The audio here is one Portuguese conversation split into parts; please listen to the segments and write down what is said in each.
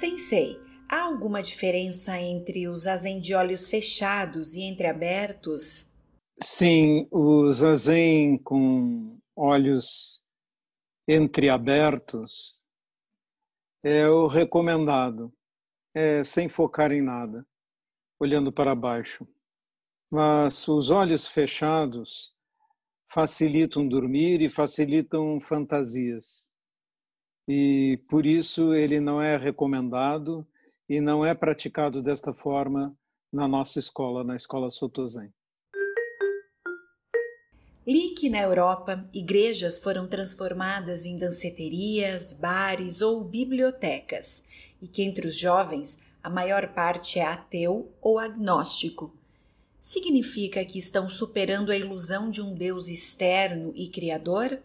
Sensei, há alguma diferença entre os zazen de olhos fechados e entreabertos? Sim, o zazen com olhos entreabertos é o recomendado, é sem focar em nada, olhando para baixo. Mas os olhos fechados facilitam dormir e facilitam fantasias. E por isso ele não é recomendado e não é praticado desta forma na nossa escola, na escola Sotozen. Li que na Europa igrejas foram transformadas em danceterias, bares ou bibliotecas, e que entre os jovens a maior parte é ateu ou agnóstico. Significa que estão superando a ilusão de um Deus externo e criador?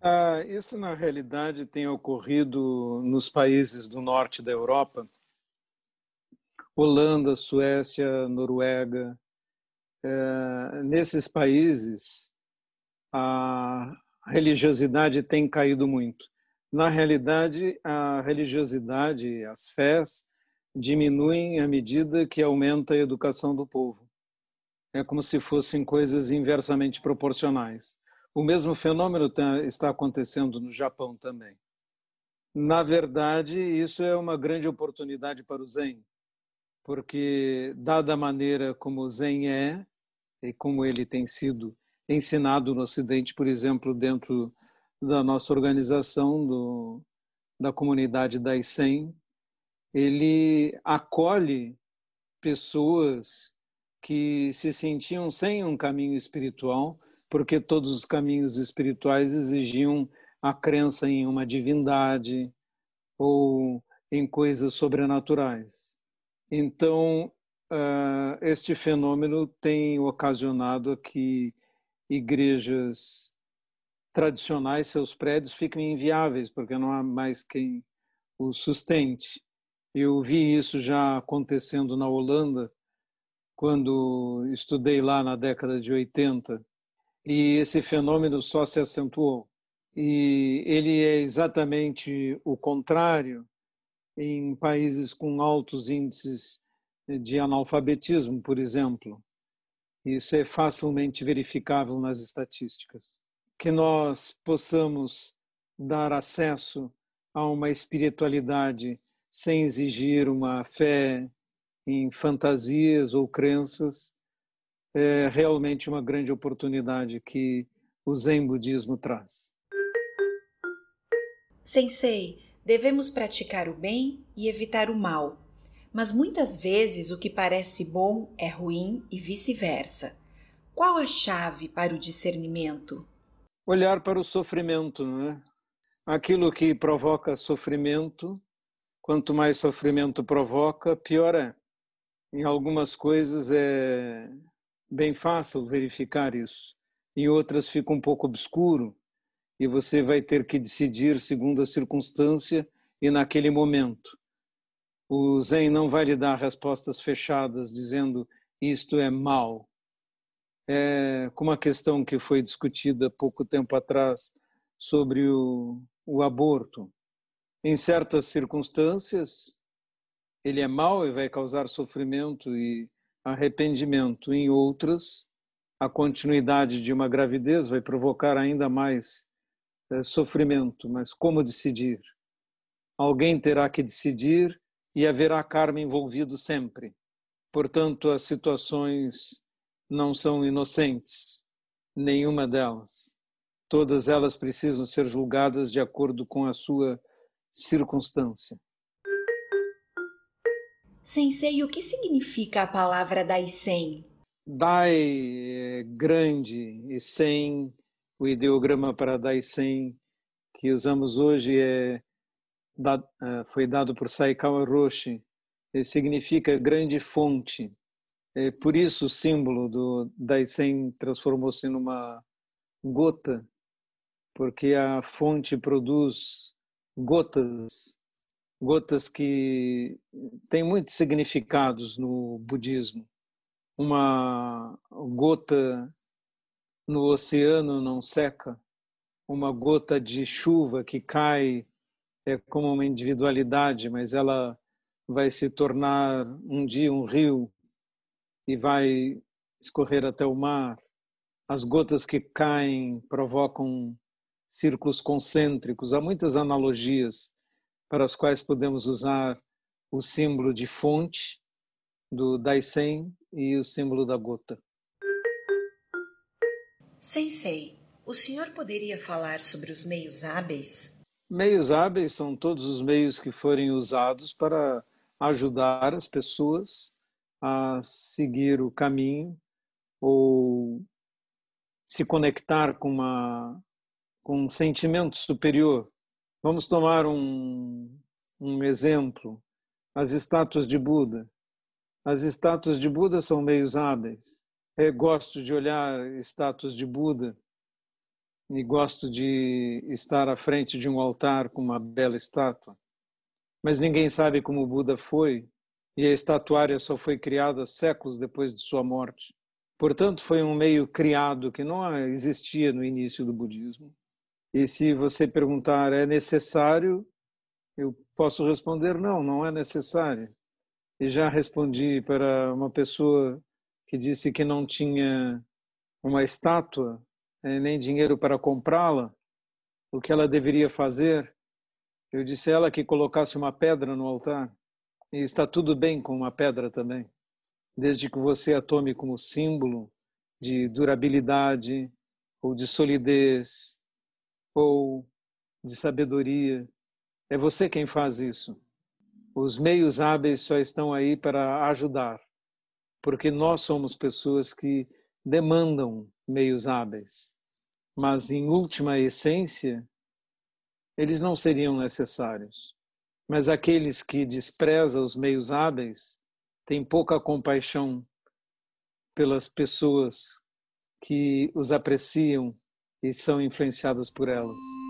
Ah, isso, na realidade, tem ocorrido nos países do norte da Europa Holanda, Suécia, Noruega. É, nesses países, a religiosidade tem caído muito. Na realidade, a religiosidade, as fés, diminuem à medida que aumenta a educação do povo. É como se fossem coisas inversamente proporcionais. O mesmo fenômeno tá, está acontecendo no Japão também. Na verdade, isso é uma grande oportunidade para o Zen, porque, dada a maneira como o Zen é, e como ele tem sido ensinado no Ocidente, por exemplo, dentro da nossa organização, do, da comunidade da ICEM, ele acolhe pessoas que se sentiam sem um caminho espiritual, porque todos os caminhos espirituais exigiam a crença em uma divindade ou em coisas sobrenaturais. Então, uh, este fenômeno tem ocasionado que igrejas tradicionais, seus prédios fiquem inviáveis, porque não há mais quem os sustente. Eu vi isso já acontecendo na Holanda, quando estudei lá na década de 80, e esse fenômeno só se acentuou. E ele é exatamente o contrário em países com altos índices de analfabetismo, por exemplo. Isso é facilmente verificável nas estatísticas. Que nós possamos dar acesso a uma espiritualidade sem exigir uma fé em fantasias ou crenças, é realmente uma grande oportunidade que o Zen Budismo traz. Sensei, devemos praticar o bem e evitar o mal, mas muitas vezes o que parece bom é ruim e vice-versa. Qual a chave para o discernimento? Olhar para o sofrimento, não é? Aquilo que provoca sofrimento, quanto mais sofrimento provoca, pior é. Em algumas coisas é bem fácil verificar isso, em outras fica um pouco obscuro e você vai ter que decidir segundo a circunstância e naquele momento. O Zen não vai lhe dar respostas fechadas dizendo isto é mal. É como a questão que foi discutida pouco tempo atrás sobre o, o aborto. Em certas circunstâncias, ele é mau e vai causar sofrimento e arrependimento. Em outras, a continuidade de uma gravidez vai provocar ainda mais é, sofrimento. Mas como decidir? Alguém terá que decidir e haverá karma envolvido sempre. Portanto, as situações não são inocentes, nenhuma delas. Todas elas precisam ser julgadas de acordo com a sua circunstância. Sensei, o que significa a palavra Daisen? Dai é grande e Sen, o ideograma para Daisen que usamos hoje é, é foi dado por Saikawa Roshi, significa grande fonte. É, por isso o símbolo do Daisen transformou-se numa gota, porque a fonte produz gotas gotas que têm muitos significados no budismo. Uma gota no oceano não seca, uma gota de chuva que cai é como uma individualidade, mas ela vai se tornar um dia um rio e vai escorrer até o mar. As gotas que caem provocam círculos concêntricos. Há muitas analogias para as quais podemos usar o símbolo de fonte do Daisen e o símbolo da gota. Sensei, o senhor poderia falar sobre os meios hábeis? Meios hábeis são todos os meios que forem usados para ajudar as pessoas a seguir o caminho ou se conectar com uma com um sentimento superior. Vamos tomar um, um exemplo: as estátuas de Buda. As estátuas de Buda são meios hábeis. Eu gosto de olhar estátuas de Buda e gosto de estar à frente de um altar com uma bela estátua. Mas ninguém sabe como Buda foi, e a estatuária só foi criada séculos depois de sua morte. Portanto, foi um meio criado que não existia no início do budismo. E se você perguntar, é necessário? Eu posso responder, não, não é necessário. E já respondi para uma pessoa que disse que não tinha uma estátua eh, nem dinheiro para comprá-la, o que ela deveria fazer? Eu disse a ela que colocasse uma pedra no altar. E está tudo bem com uma pedra também, desde que você a tome como símbolo de durabilidade ou de solidez ou de sabedoria. É você quem faz isso. Os meios hábeis só estão aí para ajudar, porque nós somos pessoas que demandam meios hábeis. Mas, em última essência, eles não seriam necessários. Mas aqueles que desprezam os meios hábeis têm pouca compaixão pelas pessoas que os apreciam e são influenciadas por elas.